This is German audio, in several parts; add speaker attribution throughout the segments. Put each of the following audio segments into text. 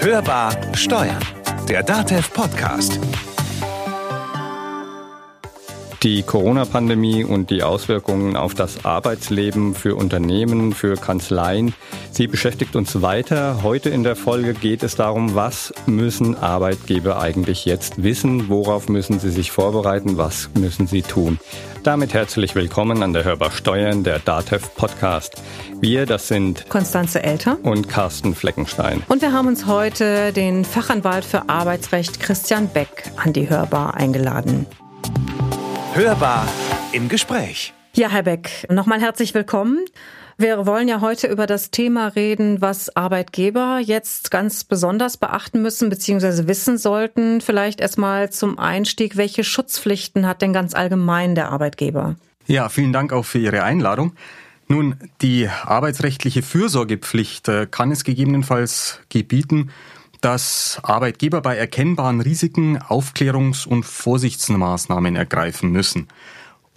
Speaker 1: Hörbar Steuern, der DATEV Podcast.
Speaker 2: Die Corona-Pandemie und die Auswirkungen auf das Arbeitsleben für Unternehmen, für Kanzleien, sie beschäftigt uns weiter. Heute in der Folge geht es darum, was müssen Arbeitgeber eigentlich jetzt wissen, worauf müssen sie sich vorbereiten, was müssen sie tun. Damit herzlich willkommen an der Hörbar Steuern, der DATEV Podcast. Wir, das sind
Speaker 3: Konstanze Elter
Speaker 2: und Carsten Fleckenstein.
Speaker 3: Und wir haben uns heute den Fachanwalt für Arbeitsrecht Christian Beck an die Hörbar eingeladen.
Speaker 1: Hörbar im Gespräch.
Speaker 3: Ja, Herr Beck, nochmal herzlich willkommen. Wir wollen ja heute über das Thema reden, was Arbeitgeber jetzt ganz besonders beachten müssen bzw. wissen sollten. Vielleicht erstmal zum Einstieg, welche Schutzpflichten hat denn ganz allgemein der Arbeitgeber?
Speaker 4: Ja, vielen Dank auch für Ihre Einladung. Nun, die arbeitsrechtliche Fürsorgepflicht äh, kann es gegebenenfalls gebieten, dass Arbeitgeber bei erkennbaren Risiken Aufklärungs- und Vorsichtsmaßnahmen ergreifen müssen,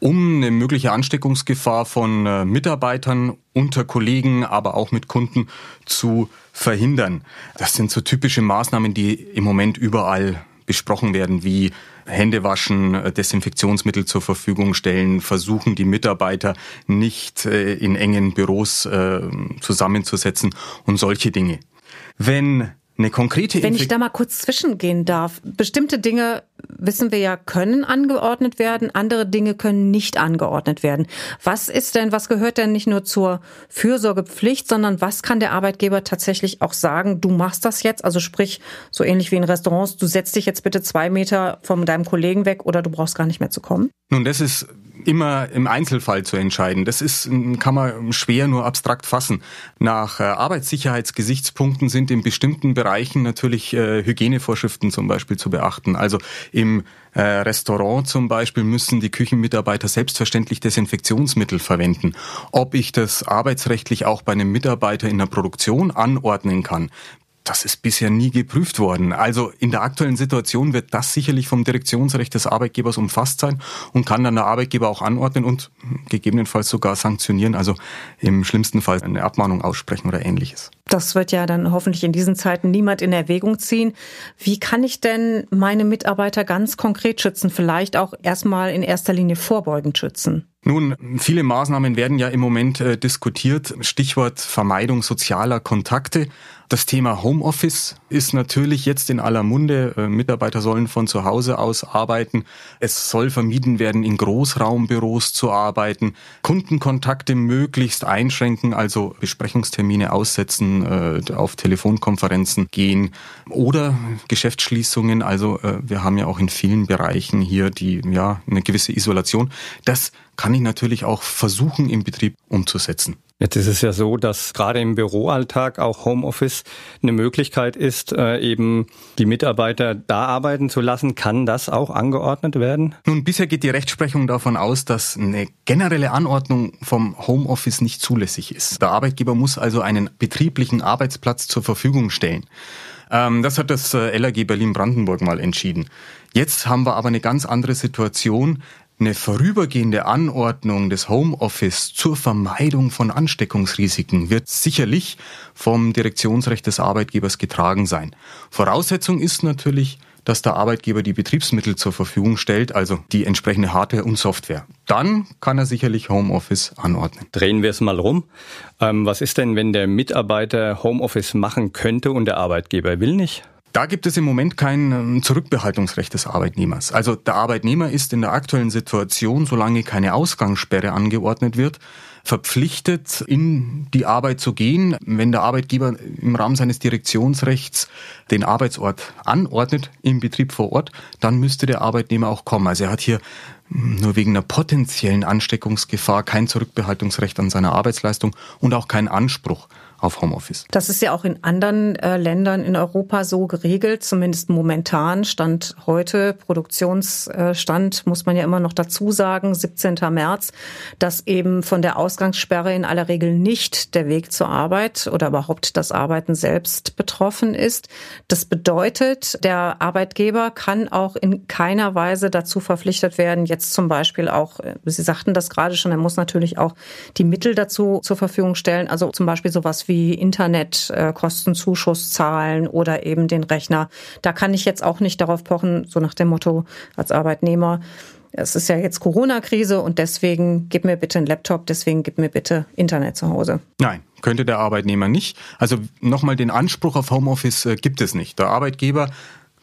Speaker 4: um eine mögliche Ansteckungsgefahr von äh, Mitarbeitern unter Kollegen, aber auch mit Kunden zu verhindern. Das sind so typische Maßnahmen, die im Moment überall besprochen werden, wie Hände waschen, äh, Desinfektionsmittel zur Verfügung stellen, versuchen die Mitarbeiter nicht äh, in engen Büros zusammenzusetzen und solche Dinge. Wenn eine konkrete
Speaker 3: Wenn ich da mal kurz zwischengehen darf. Bestimmte Dinge, wissen wir ja, können angeordnet werden, andere Dinge können nicht angeordnet werden. Was ist denn, was gehört denn nicht nur zur Fürsorgepflicht, sondern was kann der Arbeitgeber tatsächlich auch sagen, du machst das jetzt? Also sprich, so ähnlich wie in Restaurants, du setzt dich jetzt bitte zwei Meter von deinem Kollegen weg oder du brauchst gar nicht mehr zu kommen?
Speaker 4: Nun, das ist immer im Einzelfall zu entscheiden. Das ist, kann man schwer nur abstrakt fassen. Nach äh, Arbeitssicherheitsgesichtspunkten sind in bestimmten Bereichen natürlich äh, Hygienevorschriften zum Beispiel zu beachten. Also im äh, Restaurant zum Beispiel müssen die Küchenmitarbeiter selbstverständlich Desinfektionsmittel verwenden. Ob ich das arbeitsrechtlich auch bei einem Mitarbeiter in der Produktion anordnen kann, das ist bisher nie geprüft worden. Also in der aktuellen Situation wird das sicherlich vom Direktionsrecht des Arbeitgebers umfasst sein und kann dann der Arbeitgeber auch anordnen und gegebenenfalls sogar sanktionieren, also im schlimmsten Fall eine Abmahnung aussprechen oder ähnliches.
Speaker 3: Das wird ja dann hoffentlich in diesen Zeiten niemand in Erwägung ziehen. Wie kann ich denn meine Mitarbeiter ganz konkret schützen? Vielleicht auch erstmal in erster Linie vorbeugend schützen?
Speaker 4: Nun, viele Maßnahmen werden ja im Moment äh, diskutiert. Stichwort Vermeidung sozialer Kontakte. Das Thema Homeoffice ist natürlich jetzt in aller Munde. Äh, Mitarbeiter sollen von zu Hause aus arbeiten. Es soll vermieden werden, in Großraumbüros zu arbeiten. Kundenkontakte möglichst einschränken, also Besprechungstermine aussetzen, äh, auf Telefonkonferenzen gehen oder Geschäftsschließungen. Also äh, wir haben ja auch in vielen Bereichen hier die, ja, eine gewisse Isolation. Das kann ich natürlich auch versuchen, im Betrieb umzusetzen.
Speaker 2: Jetzt ist es ja so, dass gerade im Büroalltag auch Homeoffice eine Möglichkeit ist, äh, eben die Mitarbeiter da arbeiten zu lassen. Kann das auch angeordnet werden?
Speaker 4: Nun, bisher geht die Rechtsprechung davon aus, dass eine generelle Anordnung vom Homeoffice nicht zulässig ist. Der Arbeitgeber muss also einen betrieblichen Arbeitsplatz zur Verfügung stellen. Ähm, das hat das äh, LAG Berlin-Brandenburg mal entschieden. Jetzt haben wir aber eine ganz andere Situation eine vorübergehende Anordnung des Homeoffice zur Vermeidung von Ansteckungsrisiken wird sicherlich vom Direktionsrecht des Arbeitgebers getragen sein. Voraussetzung ist natürlich, dass der Arbeitgeber die Betriebsmittel zur Verfügung stellt, also die entsprechende Hardware und Software. Dann kann er sicherlich Homeoffice anordnen.
Speaker 2: Drehen wir es mal rum. Ähm, was ist denn, wenn der Mitarbeiter Homeoffice machen könnte und der Arbeitgeber will nicht?
Speaker 4: Da gibt es im Moment kein ähm, Zurückbehaltungsrecht des Arbeitnehmers. Also der Arbeitnehmer ist in der aktuellen Situation, solange keine Ausgangssperre angeordnet wird, verpflichtet, in die Arbeit zu gehen. Wenn der Arbeitgeber im Rahmen seines Direktionsrechts den Arbeitsort anordnet im Betrieb vor Ort, dann müsste der Arbeitnehmer auch kommen. Also er hat hier hm, nur wegen einer potenziellen Ansteckungsgefahr kein Zurückbehaltungsrecht an seiner Arbeitsleistung und auch keinen Anspruch auf Homeoffice.
Speaker 3: Das ist ja auch in anderen äh, Ländern in Europa so geregelt, zumindest momentan. Stand heute, Produktionsstand, muss man ja immer noch dazu sagen, 17. März, dass eben von der Ausgangssperre in aller Regel nicht der Weg zur Arbeit oder überhaupt das Arbeiten selbst betroffen ist. Das bedeutet, der Arbeitgeber kann auch in keiner Weise dazu verpflichtet werden, jetzt zum Beispiel auch, äh, Sie sagten das gerade schon, er muss natürlich auch die Mittel dazu zur Verfügung stellen, also zum Beispiel sowas wie wie Internetkostenzuschuss zahlen oder eben den Rechner. Da kann ich jetzt auch nicht darauf pochen, so nach dem Motto als Arbeitnehmer, es ist ja jetzt Corona-Krise und deswegen gib mir bitte einen Laptop, deswegen gib mir bitte Internet zu Hause.
Speaker 4: Nein, könnte der Arbeitnehmer nicht. Also nochmal den Anspruch auf Homeoffice äh, gibt es nicht. Der Arbeitgeber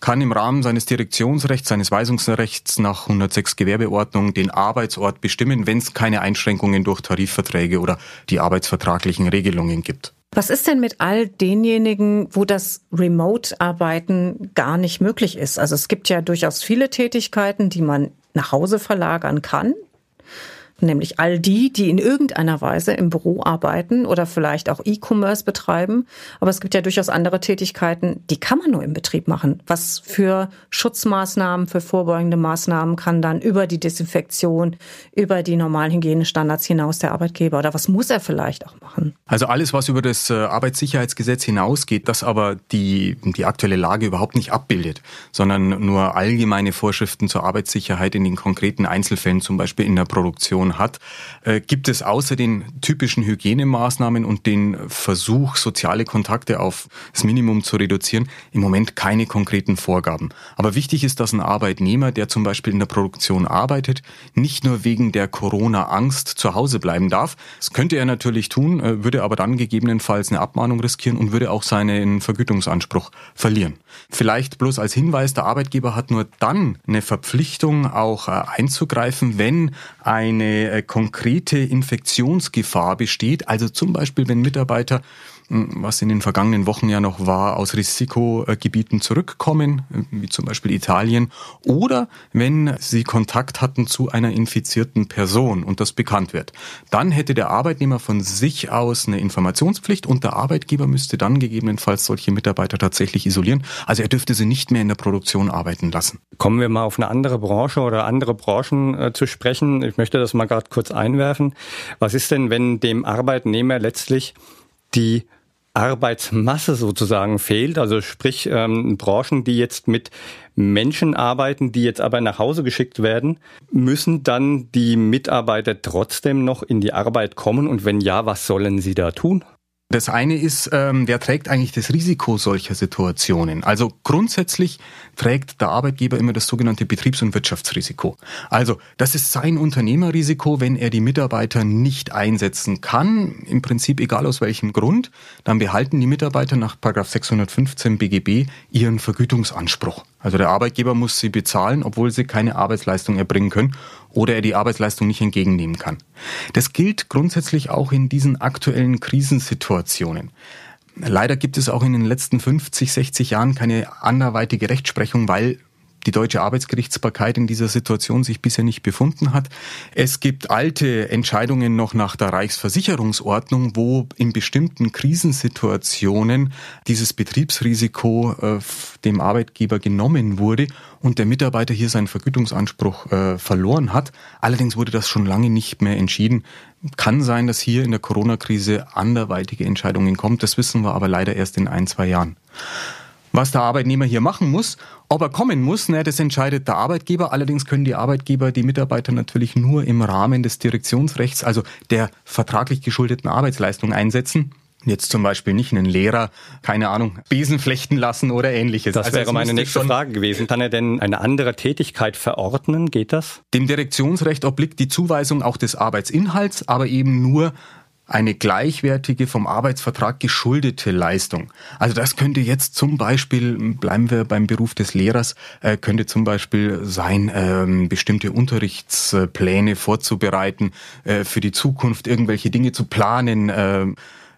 Speaker 4: kann im Rahmen seines Direktionsrechts, seines Weisungsrechts nach 106 Gewerbeordnung den Arbeitsort bestimmen, wenn es keine Einschränkungen durch Tarifverträge oder die arbeitsvertraglichen Regelungen gibt.
Speaker 3: Was ist denn mit all denjenigen, wo das Remote-Arbeiten gar nicht möglich ist? Also es gibt ja durchaus viele Tätigkeiten, die man nach Hause verlagern kann nämlich all die, die in irgendeiner Weise im Büro arbeiten oder vielleicht auch E-Commerce betreiben. Aber es gibt ja durchaus andere Tätigkeiten, die kann man nur im Betrieb machen. Was für Schutzmaßnahmen, für vorbeugende Maßnahmen kann dann über die Desinfektion, über die normalen Hygienestandards hinaus der Arbeitgeber oder was muss er vielleicht auch machen?
Speaker 4: Also alles, was über das äh, Arbeitssicherheitsgesetz hinausgeht, das aber die, die aktuelle Lage überhaupt nicht abbildet, sondern nur allgemeine Vorschriften zur Arbeitssicherheit in den konkreten Einzelfällen, zum Beispiel in der Produktion Situation hat, äh, gibt es außer den typischen Hygienemaßnahmen und den Versuch, soziale Kontakte auf das Minimum zu reduzieren, im Moment keine konkreten Vorgaben. Aber wichtig ist, dass ein Arbeitnehmer, der zum Beispiel in der Produktion arbeitet, nicht nur wegen der Corona-Angst zu Hause bleiben darf. Das könnte er natürlich tun, äh, würde aber dann gegebenenfalls eine Abmahnung riskieren und würde auch seinen Vergütungsanspruch verlieren. Vielleicht bloß als Hinweis, der Arbeitgeber hat nur dann eine Verpflichtung, auch äh, einzugreifen, wenn eine äh, konkrete Infektionsgefahr besteht. Also zum Beispiel, wenn Mitarbeiter was in den vergangenen Wochen ja noch war, aus Risikogebieten zurückkommen, wie zum Beispiel Italien, oder wenn sie Kontakt hatten zu einer infizierten Person und das bekannt wird. Dann hätte der Arbeitnehmer von sich aus eine Informationspflicht und der Arbeitgeber müsste dann gegebenenfalls solche Mitarbeiter tatsächlich isolieren. Also er dürfte sie nicht mehr in der Produktion arbeiten lassen.
Speaker 2: Kommen wir mal auf eine andere Branche oder andere Branchen äh, zu sprechen. Ich möchte das mal gerade kurz einwerfen. Was ist denn, wenn dem Arbeitnehmer letztlich die Arbeitsmasse sozusagen fehlt. Also sprich ähm, Branchen, die jetzt mit Menschen arbeiten, die jetzt aber nach Hause geschickt werden, müssen dann die Mitarbeiter trotzdem noch in die Arbeit kommen und wenn ja, was sollen sie da tun?
Speaker 4: Das eine ist, ähm, wer trägt eigentlich das Risiko solcher Situationen? Also grundsätzlich trägt der Arbeitgeber immer das sogenannte Betriebs- und Wirtschaftsrisiko. Also das ist sein Unternehmerrisiko, wenn er die Mitarbeiter nicht einsetzen kann, im Prinzip egal aus welchem Grund, dann behalten die Mitarbeiter nach 615 BGB ihren Vergütungsanspruch. Also der Arbeitgeber muss sie bezahlen, obwohl sie keine Arbeitsleistung erbringen können oder er die Arbeitsleistung nicht entgegennehmen kann. Das gilt grundsätzlich auch in diesen aktuellen Krisensituationen. Leider gibt es auch in den letzten 50, 60 Jahren keine anderweitige Rechtsprechung, weil die deutsche Arbeitsgerichtsbarkeit in dieser Situation sich bisher nicht befunden hat. Es gibt alte Entscheidungen noch nach der Reichsversicherungsordnung, wo in bestimmten Krisensituationen dieses Betriebsrisiko äh, dem Arbeitgeber genommen wurde und der Mitarbeiter hier seinen Vergütungsanspruch äh, verloren hat. Allerdings wurde das schon lange nicht mehr entschieden. Kann sein, dass hier in der Corona-Krise anderweitige Entscheidungen kommt. Das wissen wir aber leider erst in ein, zwei Jahren. Was der Arbeitnehmer hier machen muss, ob er kommen muss, ne, das entscheidet der Arbeitgeber. Allerdings können die Arbeitgeber die Mitarbeiter natürlich nur im Rahmen des Direktionsrechts, also der vertraglich geschuldeten Arbeitsleistung einsetzen. Jetzt zum Beispiel nicht einen Lehrer, keine Ahnung, Besen flechten lassen oder ähnliches.
Speaker 2: Das also wäre meine nächste Frage gewesen. Kann er denn eine andere Tätigkeit verordnen? Geht das?
Speaker 4: Dem Direktionsrecht obliegt die Zuweisung auch des Arbeitsinhalts, aber eben nur eine gleichwertige vom Arbeitsvertrag geschuldete Leistung. Also das könnte jetzt zum Beispiel, bleiben wir beim Beruf des Lehrers, äh, könnte zum Beispiel sein, ähm, bestimmte Unterrichtspläne vorzubereiten, äh, für die Zukunft irgendwelche Dinge zu planen, äh,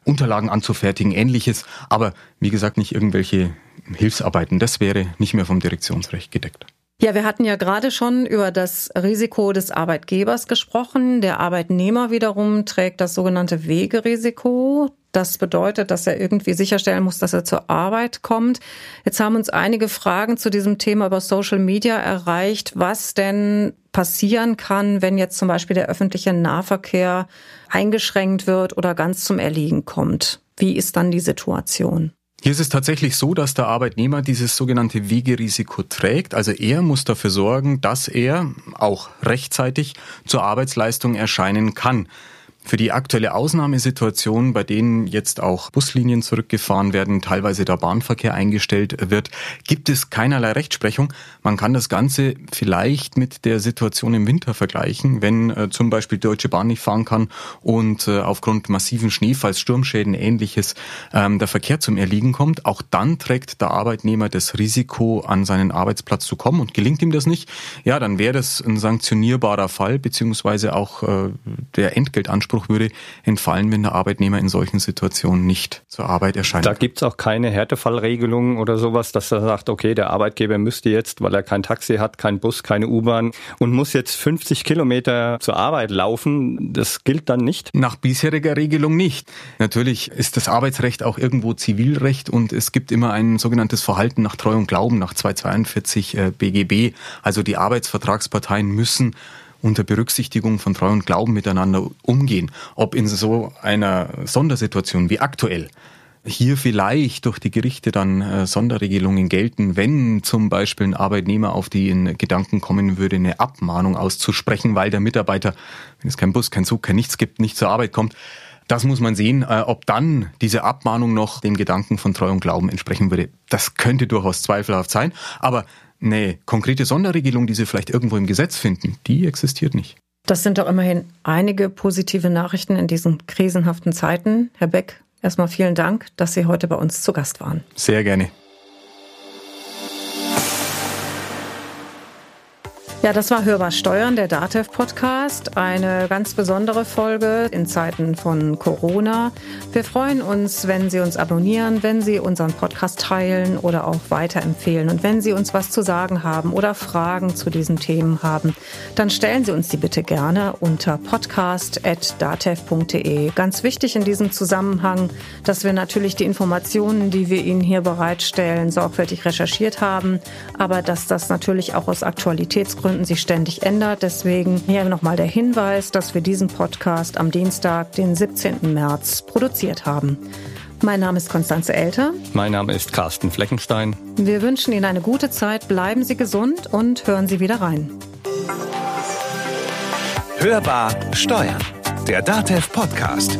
Speaker 4: Unterlagen anzufertigen, ähnliches. Aber wie gesagt, nicht irgendwelche Hilfsarbeiten. Das wäre nicht mehr vom Direktionsrecht gedeckt.
Speaker 3: Ja, wir hatten ja gerade schon über das Risiko des Arbeitgebers gesprochen. Der Arbeitnehmer wiederum trägt das sogenannte Wegerisiko. Das bedeutet, dass er irgendwie sicherstellen muss, dass er zur Arbeit kommt. Jetzt haben uns einige Fragen zu diesem Thema über Social Media erreicht, was denn passieren kann, wenn jetzt zum Beispiel der öffentliche Nahverkehr eingeschränkt wird oder ganz zum Erliegen kommt. Wie ist dann die Situation?
Speaker 4: Hier ist es tatsächlich so, dass der Arbeitnehmer dieses sogenannte Wegerisiko trägt. Also er muss dafür sorgen, dass er auch rechtzeitig zur Arbeitsleistung erscheinen kann. Für die aktuelle Ausnahmesituation, bei denen jetzt auch Buslinien zurückgefahren werden, teilweise der Bahnverkehr eingestellt wird, gibt es keinerlei Rechtsprechung. Man kann das Ganze vielleicht mit der Situation im Winter vergleichen, wenn äh, zum Beispiel Deutsche Bahn nicht fahren kann und äh, aufgrund massiven Schneefalls, Sturmschäden, ähnliches ähm, der Verkehr zum Erliegen kommt. Auch dann trägt der Arbeitnehmer das Risiko, an seinen Arbeitsplatz zu kommen und gelingt ihm das nicht, ja, dann wäre das ein sanktionierbarer Fall, beziehungsweise auch äh, der Entgeltanspruch Anspruch würde entfallen, wenn der Arbeitnehmer in solchen Situationen nicht zur Arbeit erscheint.
Speaker 2: Da gibt es auch keine Härtefallregelung oder sowas, dass er sagt, okay, der Arbeitgeber müsste jetzt, weil er kein Taxi hat, kein Bus, keine U-Bahn und muss jetzt 50 Kilometer zur Arbeit laufen. Das gilt dann nicht?
Speaker 4: Nach bisheriger Regelung nicht. Natürlich ist das Arbeitsrecht auch irgendwo Zivilrecht und es gibt immer ein sogenanntes Verhalten nach Treu und Glauben nach 242 BGB. Also die Arbeitsvertragsparteien müssen unter Berücksichtigung von Treu und Glauben miteinander umgehen. Ob in so einer Sondersituation wie aktuell hier vielleicht durch die Gerichte dann äh, Sonderregelungen gelten, wenn zum Beispiel ein Arbeitnehmer auf den Gedanken kommen würde, eine Abmahnung auszusprechen, weil der Mitarbeiter, wenn es kein Bus, kein Zug, kein nichts gibt, nicht zur Arbeit kommt. Das muss man sehen, äh, ob dann diese Abmahnung noch dem Gedanken von Treu und Glauben entsprechen würde. Das könnte durchaus zweifelhaft sein, aber Nee, konkrete Sonderregelung, die Sie vielleicht irgendwo im Gesetz finden, die existiert nicht.
Speaker 3: Das sind doch immerhin einige positive Nachrichten in diesen krisenhaften Zeiten. Herr Beck, erstmal vielen Dank, dass Sie heute bei uns zu Gast waren.
Speaker 4: Sehr gerne.
Speaker 3: Ja, das war Hörbar Steuern, der DATEV Podcast. Eine ganz besondere Folge in Zeiten von Corona. Wir freuen uns, wenn Sie uns abonnieren, wenn Sie unseren Podcast teilen oder auch weiterempfehlen. Und wenn Sie uns was zu sagen haben oder Fragen zu diesen Themen haben, dann stellen Sie uns die bitte gerne unter podcast.datev.de. Ganz wichtig in diesem Zusammenhang, dass wir natürlich die Informationen, die wir Ihnen hier bereitstellen, sorgfältig recherchiert haben, aber dass das natürlich auch aus Aktualitätsgründen Gründen sich ständig ändert. Deswegen hier nochmal der Hinweis, dass wir diesen Podcast am Dienstag, den 17. März, produziert haben. Mein Name ist Konstanze Elter.
Speaker 2: Mein Name ist Carsten Fleckenstein.
Speaker 3: Wir wünschen Ihnen eine gute Zeit, bleiben Sie gesund und hören Sie wieder rein.
Speaker 1: Hörbar Steuern, der DATEV Podcast.